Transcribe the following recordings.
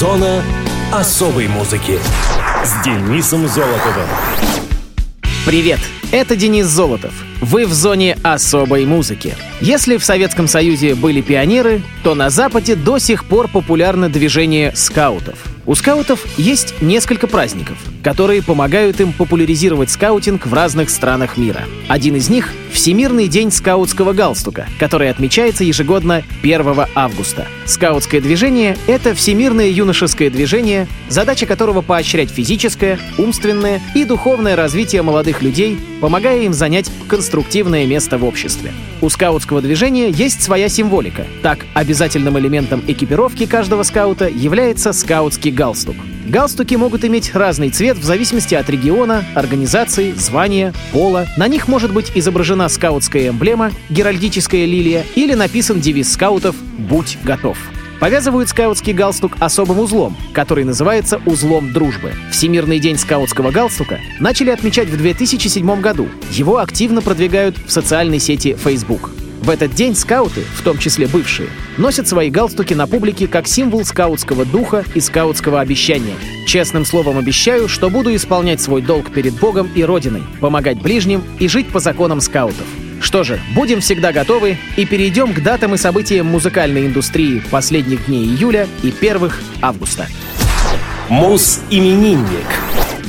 Зона особой музыки с Денисом Золотовым. Привет, это Денис Золотов. Вы в зоне особой музыки. Если в Советском Союзе были пионеры, то на Западе до сих пор популярно движение скаутов. У скаутов есть несколько праздников, которые помогают им популяризировать скаутинг в разных странах мира. Один из них — Всемирный день скаутского галстука, который отмечается ежегодно 1 августа. Скаутское движение — это всемирное юношеское движение, задача которого поощрять физическое, умственное и духовное развитие молодых людей, помогая им занять конструктивное место в обществе. У скаутского движения есть своя символика. Так, обязательным элементом экипировки каждого скаута является скаутский галстук. Галстуки могут иметь разный цвет в зависимости от региона, организации, звания, пола. На них может быть изображена скаутская эмблема, геральдическая лилия или написан девиз скаутов «Будь готов». Повязывают скаутский галстук особым узлом, который называется узлом дружбы. Всемирный день скаутского галстука начали отмечать в 2007 году. Его активно продвигают в социальной сети Facebook. В этот день скауты, в том числе бывшие, носят свои галстуки на публике как символ скаутского духа и скаутского обещания. Честным словом обещаю, что буду исполнять свой долг перед Богом и Родиной, помогать ближним и жить по законам скаутов. Что же, будем всегда готовы и перейдем к датам и событиям музыкальной индустрии последних дней июля и первых августа. Мус-именинник.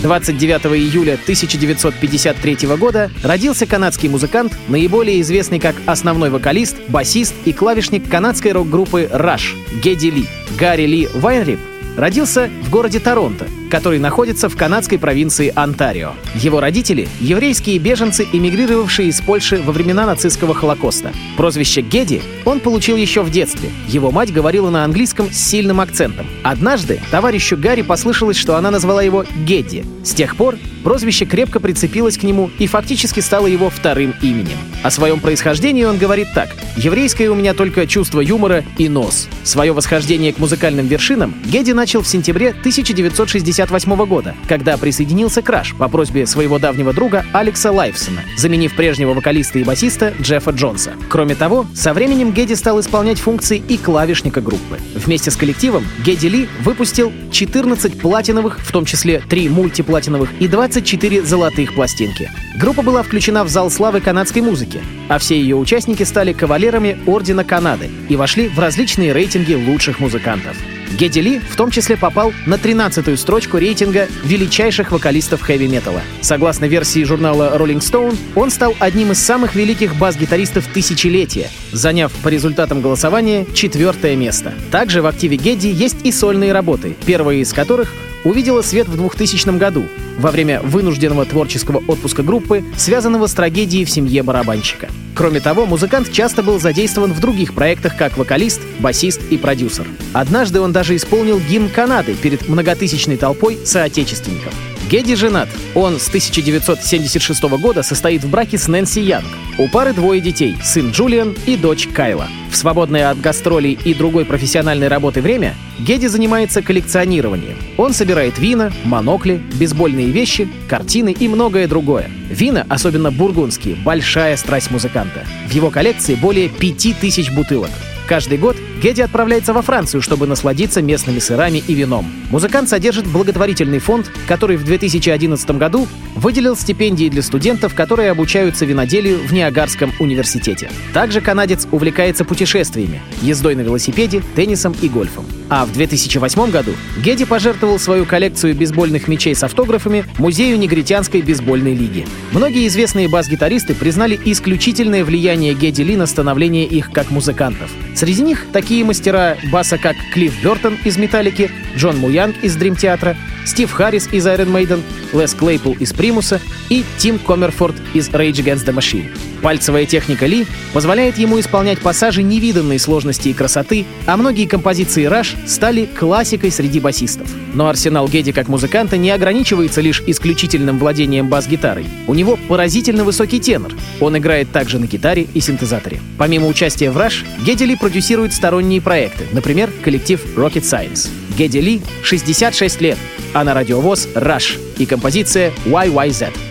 29 июля 1953 года родился канадский музыкант, наиболее известный как основной вокалист, басист и клавишник канадской рок-группы Rush Гедди Ли. Гарри Ли Вайнрип родился в городе Торонто, который находится в канадской провинции Онтарио. Его родители — еврейские беженцы, эмигрировавшие из Польши во времена нацистского Холокоста. Прозвище Геди он получил еще в детстве. Его мать говорила на английском с сильным акцентом. Однажды товарищу Гарри послышалось, что она назвала его Гедди. С тех пор прозвище крепко прицепилось к нему и фактически стало его вторым именем. О своем происхождении он говорит так. «Еврейское у меня только чувство юмора и нос». Свое восхождение к музыкальным вершинам Геди начал в сентябре 1968 года, когда присоединился к Краш по просьбе своего давнего друга Алекса Лайфсона, заменив прежнего вокалиста и басиста Джеффа Джонса. Кроме того, со временем Геди стал исполнять функции и клавишника группы. Вместе с коллективом Геди Ли выпустил 14 платиновых, в том числе 3 мультиплатиновых и 24 золотых пластинки. Группа была включена в зал славы канадской музыки, а все ее участники стали кавалерами Ордена Канады и вошли в различные рейтинги лучших музыкантов. Гедди Ли в том числе попал на 13-ю строчку рейтинга величайших вокалистов хэви-металла. Согласно версии журнала Rolling Stone, он стал одним из самых великих бас-гитаристов тысячелетия, заняв по результатам голосования четвертое место. Также в активе Гедди есть и сольные работы, первая из которых увидела свет в 2000 году, во время вынужденного творческого отпуска группы, связанного с трагедией в семье барабанщика. Кроме того, музыкант часто был задействован в других проектах как вокалист, басист и продюсер. Однажды он даже исполнил гимн Канады перед многотысячной толпой соотечественников. Гедди женат. Он с 1976 года состоит в браке с Нэнси Янг. У пары двое детей — сын Джулиан и дочь Кайла. В свободное от гастролей и другой профессиональной работы время Гедди занимается коллекционированием. Он собирает вина, монокли, бейсбольные вещи, картины и многое другое. Вина, особенно бургундские, большая страсть музыканта. В его коллекции более 5000 бутылок. Каждый год Гедди отправляется во Францию, чтобы насладиться местными сырами и вином. Музыкант содержит благотворительный фонд, который в 2011 году выделил стипендии для студентов, которые обучаются виноделию в Ниагарском университете. Также канадец увлекается путешествиями, ездой на велосипеде, теннисом и гольфом. А в 2008 году Гедди пожертвовал свою коллекцию бейсбольных мячей с автографами Музею негритянской бейсбольной лиги. Многие известные бас-гитаристы признали исключительное влияние Гедди Ли на становление их как музыкантов. Среди них такие мастера баса, как Клифф Бертон из «Металлики», Джон Муянг из «Дрим Театра», Стив Харрис из Iron Maiden, Лес Клейпул из Примуса и Тим Коммерфорд из Rage Against the Machine. Пальцевая техника Ли позволяет ему исполнять пассажи невиданной сложности и красоты, а многие композиции Rush стали классикой среди басистов. Но арсенал Геди как музыканта не ограничивается лишь исключительным владением бас-гитарой. У него поразительно высокий тенор. Он играет также на гитаре и синтезаторе. Помимо участия в Rush, Геди Ли продюсирует сторонние проекты, например, коллектив Rocket Science. Геди Ли 66 лет, а на радиовоз Rush и композиция YYZ.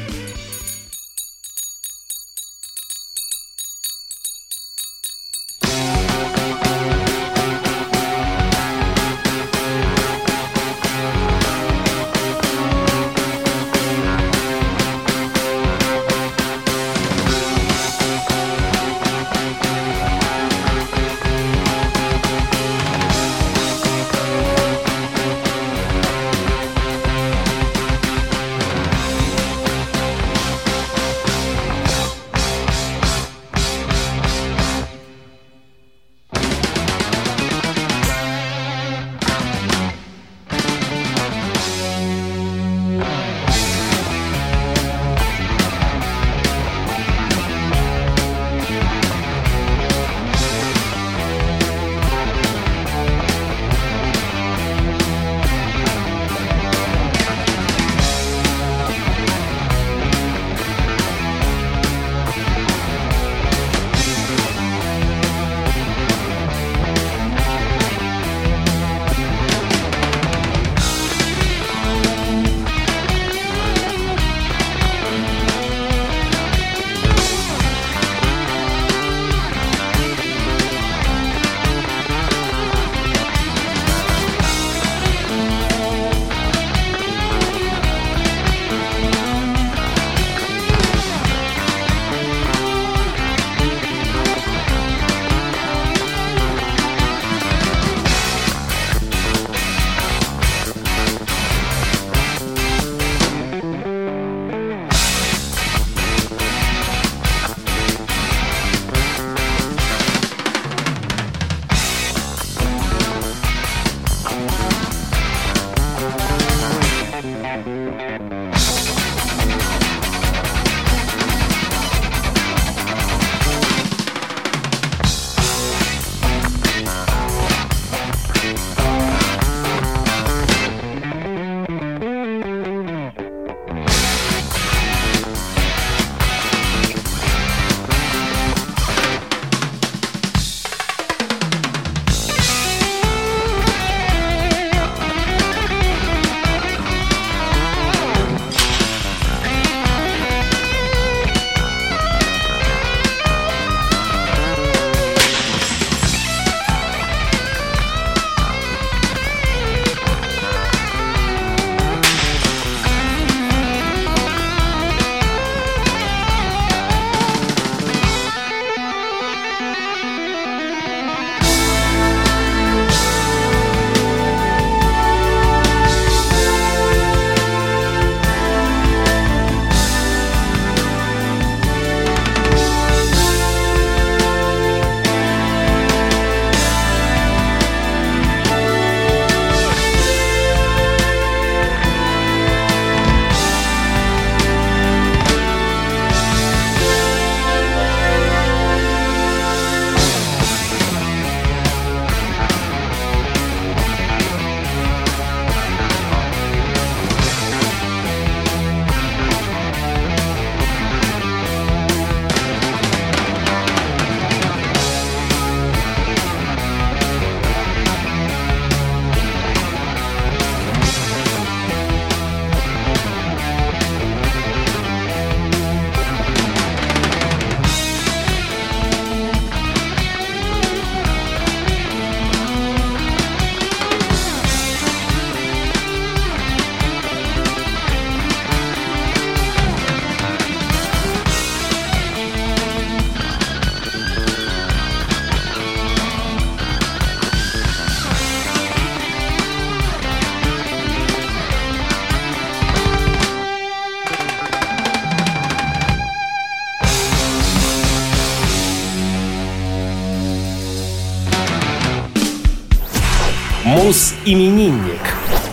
Мус-именинник.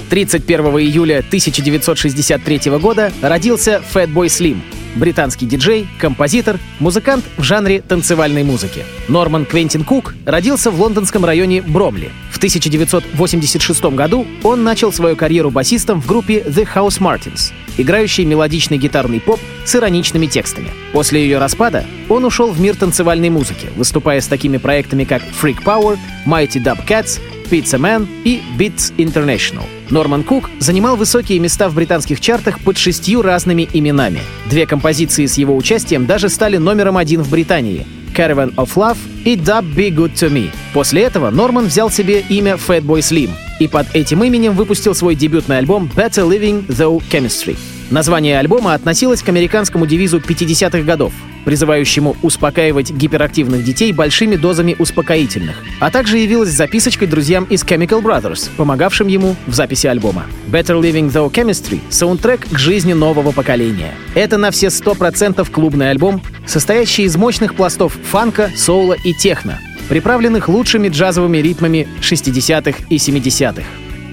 31 июля 1963 года родился Fatboy Slim, британский диджей, композитор, музыкант в жанре танцевальной музыки. Норман Квентин Кук родился в лондонском районе Бромли. В 1986 году он начал свою карьеру басистом в группе The House Martins, играющей мелодичный гитарный поп с ироничными текстами. После ее распада он ушел в мир танцевальной музыки, выступая с такими проектами как Freak Power, Mighty Dub Cats, Pizza Man и Beats International. Норман Кук занимал высокие места в британских чартах под шестью разными именами. Две композиции с его участием даже стали номером один в Британии Caravan of Love и Dub Be Good To Me. После этого Норман взял себе имя Fatboy Slim и под этим именем выпустил свой дебютный альбом Better Living Though Chemistry. Название альбома относилось к американскому девизу 50-х годов, призывающему успокаивать гиперактивных детей большими дозами успокоительных, а также явилась записочкой друзьям из Chemical Brothers, помогавшим ему в записи альбома. Better Living Though Chemistry — саундтрек к жизни нового поколения. Это на все 100% клубный альбом, состоящий из мощных пластов фанка, соула и техно, приправленных лучшими джазовыми ритмами 60-х и 70-х.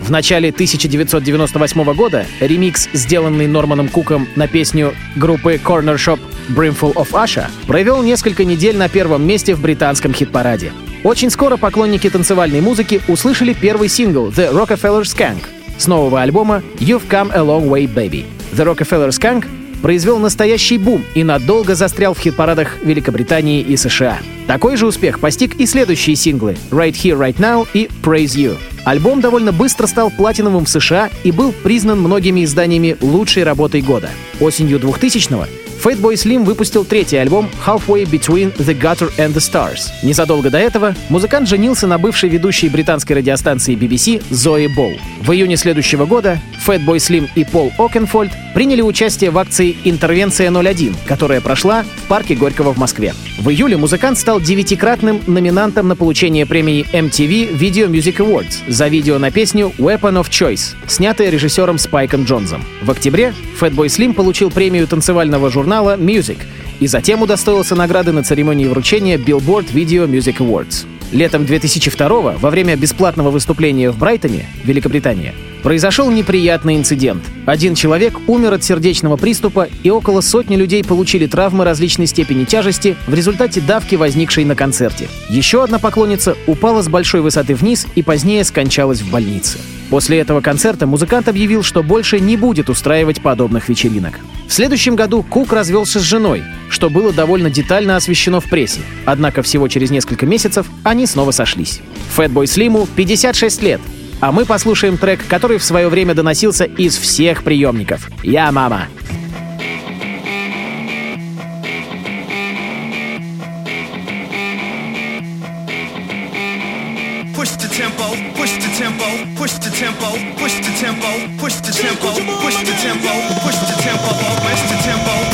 В начале 1998 года ремикс, сделанный Норманом Куком на песню группы Corner Shop Brimful of Asha, провел несколько недель на первом месте в британском хит-параде. Очень скоро поклонники танцевальной музыки услышали первый сингл The Rockefeller Skank с нового альбома You've Come a Long Way Baby. The Rockefeller Skank произвел настоящий бум и надолго застрял в хит-парадах Великобритании и США. Такой же успех постиг и следующие синглы Right Here, Right Now и Praise You. Альбом довольно быстро стал платиновым в США и был признан многими изданиями лучшей работой года. Осенью 2000-го Fatboy Slim выпустил третий альбом Halfway Between the Gutter and the Stars. Незадолго до этого музыкант женился на бывшей ведущей британской радиостанции BBC Зои Болл. В июне следующего года Fatboy Slim и Пол Окенфольд приняли участие в акции «Интервенция 01», которая прошла в парке Горького в Москве. В июле музыкант стал девятикратным номинантом на получение премии MTV Video Music Awards за видео на песню Weapon of Choice, снятое режиссером Спайком Джонсом. В октябре Fatboy Slim получил премию танцевального журнала Music и затем удостоился награды на церемонии вручения Billboard Video Music Awards. Летом 2002 во время бесплатного выступления в Брайтоне, Великобритания, произошел неприятный инцидент. Один человек умер от сердечного приступа, и около сотни людей получили травмы различной степени тяжести в результате давки, возникшей на концерте. Еще одна поклонница упала с большой высоты вниз и позднее скончалась в больнице. После этого концерта музыкант объявил, что больше не будет устраивать подобных вечеринок. В следующем году Кук развелся с женой, что было довольно детально освещено в прессе. Однако всего через несколько месяцев они снова сошлись. Фэтбой Слиму 56 лет, а мы послушаем трек, который в свое время доносился из всех приемников. «Я мама». Push the tempo, push the tempo, push the tempo, push the tempo, push the tempo, push the tempo, push the tempo, push the tempo.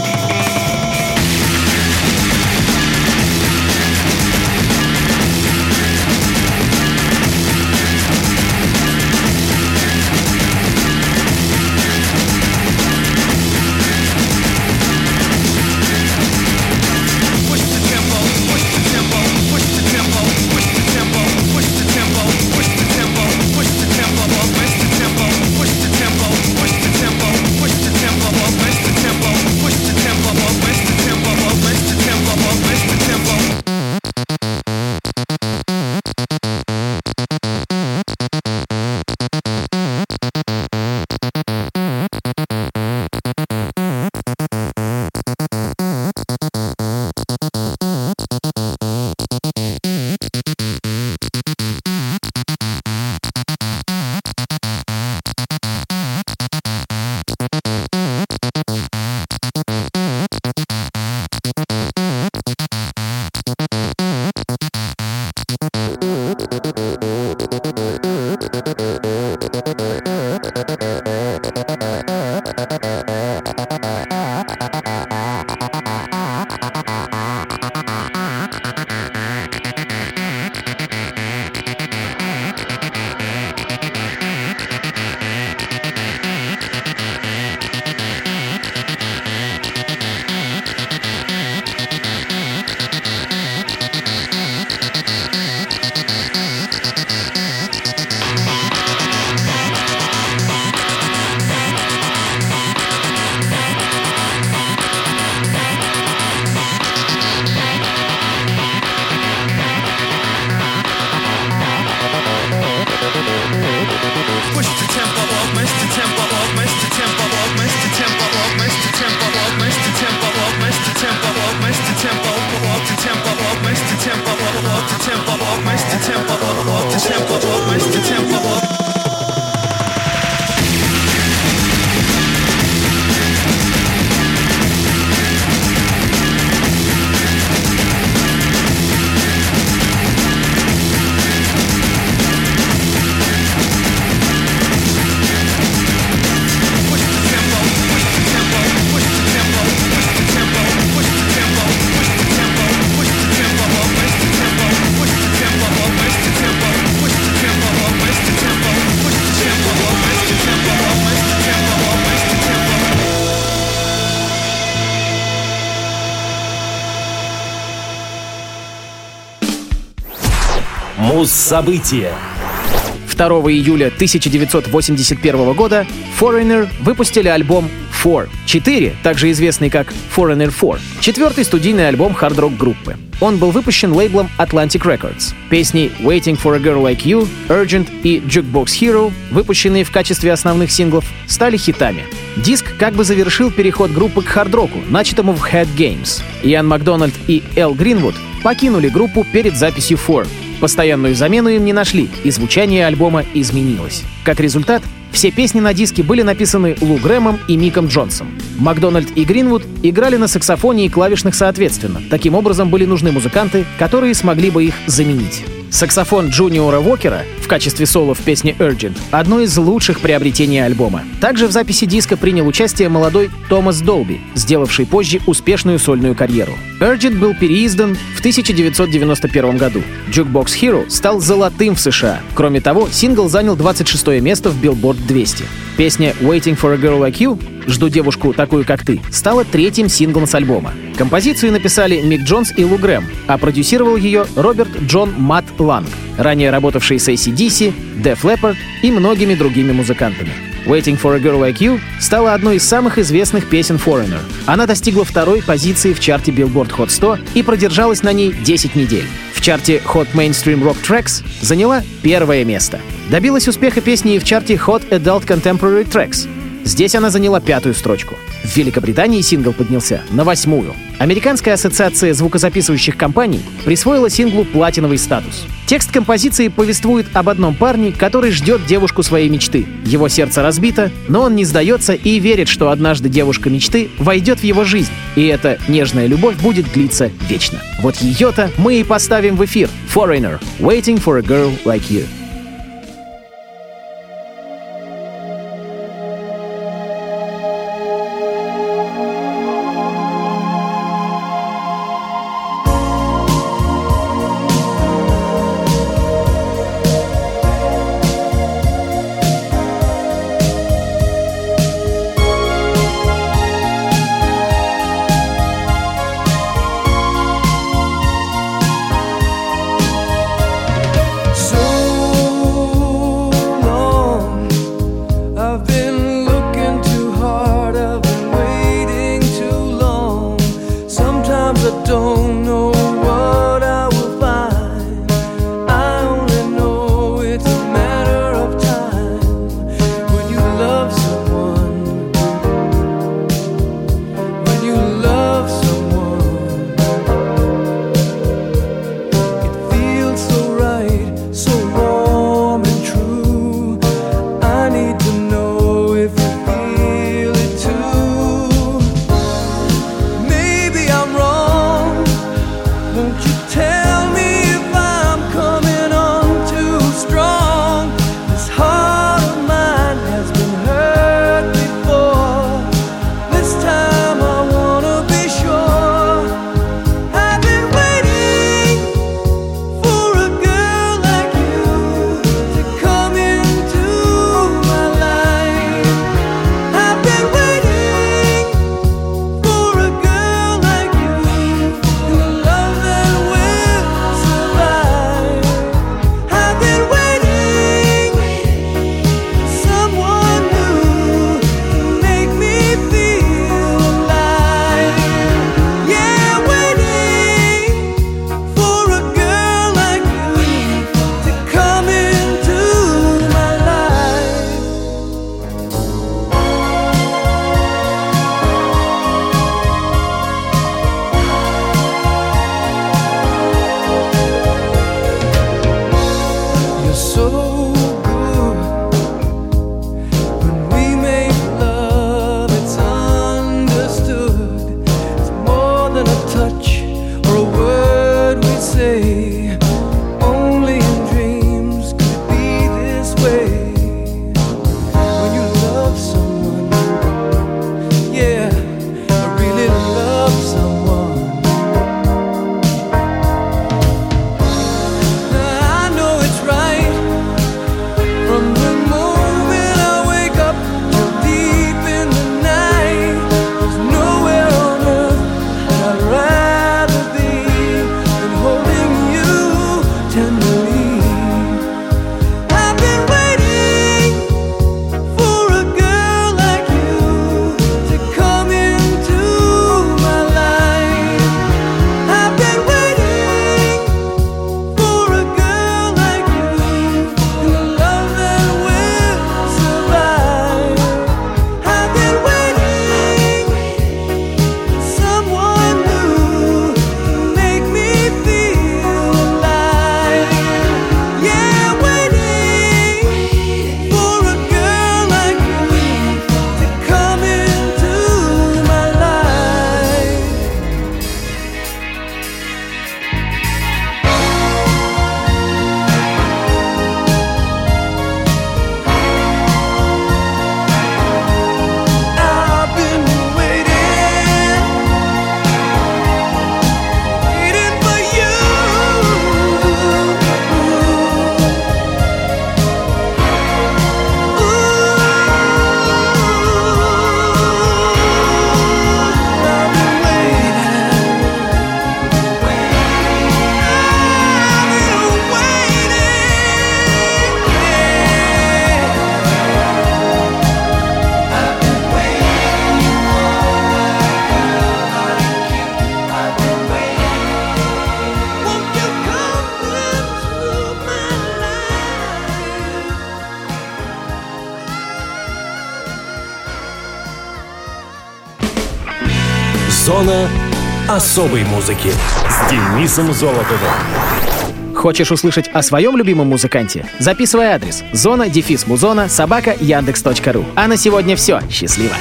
ああ。Mr. Tempo, Mr. the tempo, up Mr. Tempo, up the tempo, up Mr. Tempo, up Mr. Tempo, up Mr. Tempo. Муз-события. 2 июля 1981 года Foreigner выпустили альбом Four 4, также известный как Foreigner 4, четвертый студийный альбом хард-рок группы. Он был выпущен лейблом Atlantic Records. Песни Waiting for a Girl Like You, Urgent и Jukebox Hero, выпущенные в качестве основных синглов, стали хитами. Диск как бы завершил переход группы к хард-року, начатому в Head Games. Иоанн Макдональд и Эл Гринвуд покинули группу перед записью Four, Постоянную замену им не нашли, и звучание альбома изменилось. Как результат, все песни на диске были написаны Лу Грэмом и Миком Джонсом. Макдональд и Гринвуд играли на саксофоне и клавишных соответственно. Таким образом, были нужны музыканты, которые смогли бы их заменить. Саксофон Джуниора Уокера в качестве соло в песне Urgent — одно из лучших приобретений альбома. Также в записи диска принял участие молодой Томас Долби, сделавший позже успешную сольную карьеру. Urgent был переиздан в 1991 году. Jukebox Hero стал золотым в США. Кроме того, сингл занял 26 место в Billboard 200. Песня Waiting for a Girl Like You «Жду девушку такую, как ты» стала третьим синглом с альбома. Композицию написали Мик Джонс и Лу Грэм, а продюсировал ее Роберт Джон Матт Ланг, ранее работавший с ACDC, Def Leppard и многими другими музыкантами. Waiting for a Girl Like You стала одной из самых известных песен Foreigner. Она достигла второй позиции в чарте Billboard Hot 100 и продержалась на ней 10 недель. В чарте Hot Mainstream Rock Tracks заняла первое место. Добилась успеха песни и в чарте Hot Adult Contemporary Tracks. Здесь она заняла пятую строчку. В Великобритании сингл поднялся на восьмую. Американская ассоциация звукозаписывающих компаний присвоила синглу платиновый статус. Текст композиции повествует об одном парне, который ждет девушку своей мечты. Его сердце разбито, но он не сдается и верит, что однажды девушка мечты войдет в его жизнь, и эта нежная любовь будет длиться вечно. Вот ее-то мы и поставим в эфир. Foreigner, Waiting for a Girl Like You. Зона особой музыки с Денисом Золотовым. Хочешь услышать о своем любимом музыканте? Записывай адрес зона дефис музона собака яндекс.ру. А на сегодня все. Счастливо!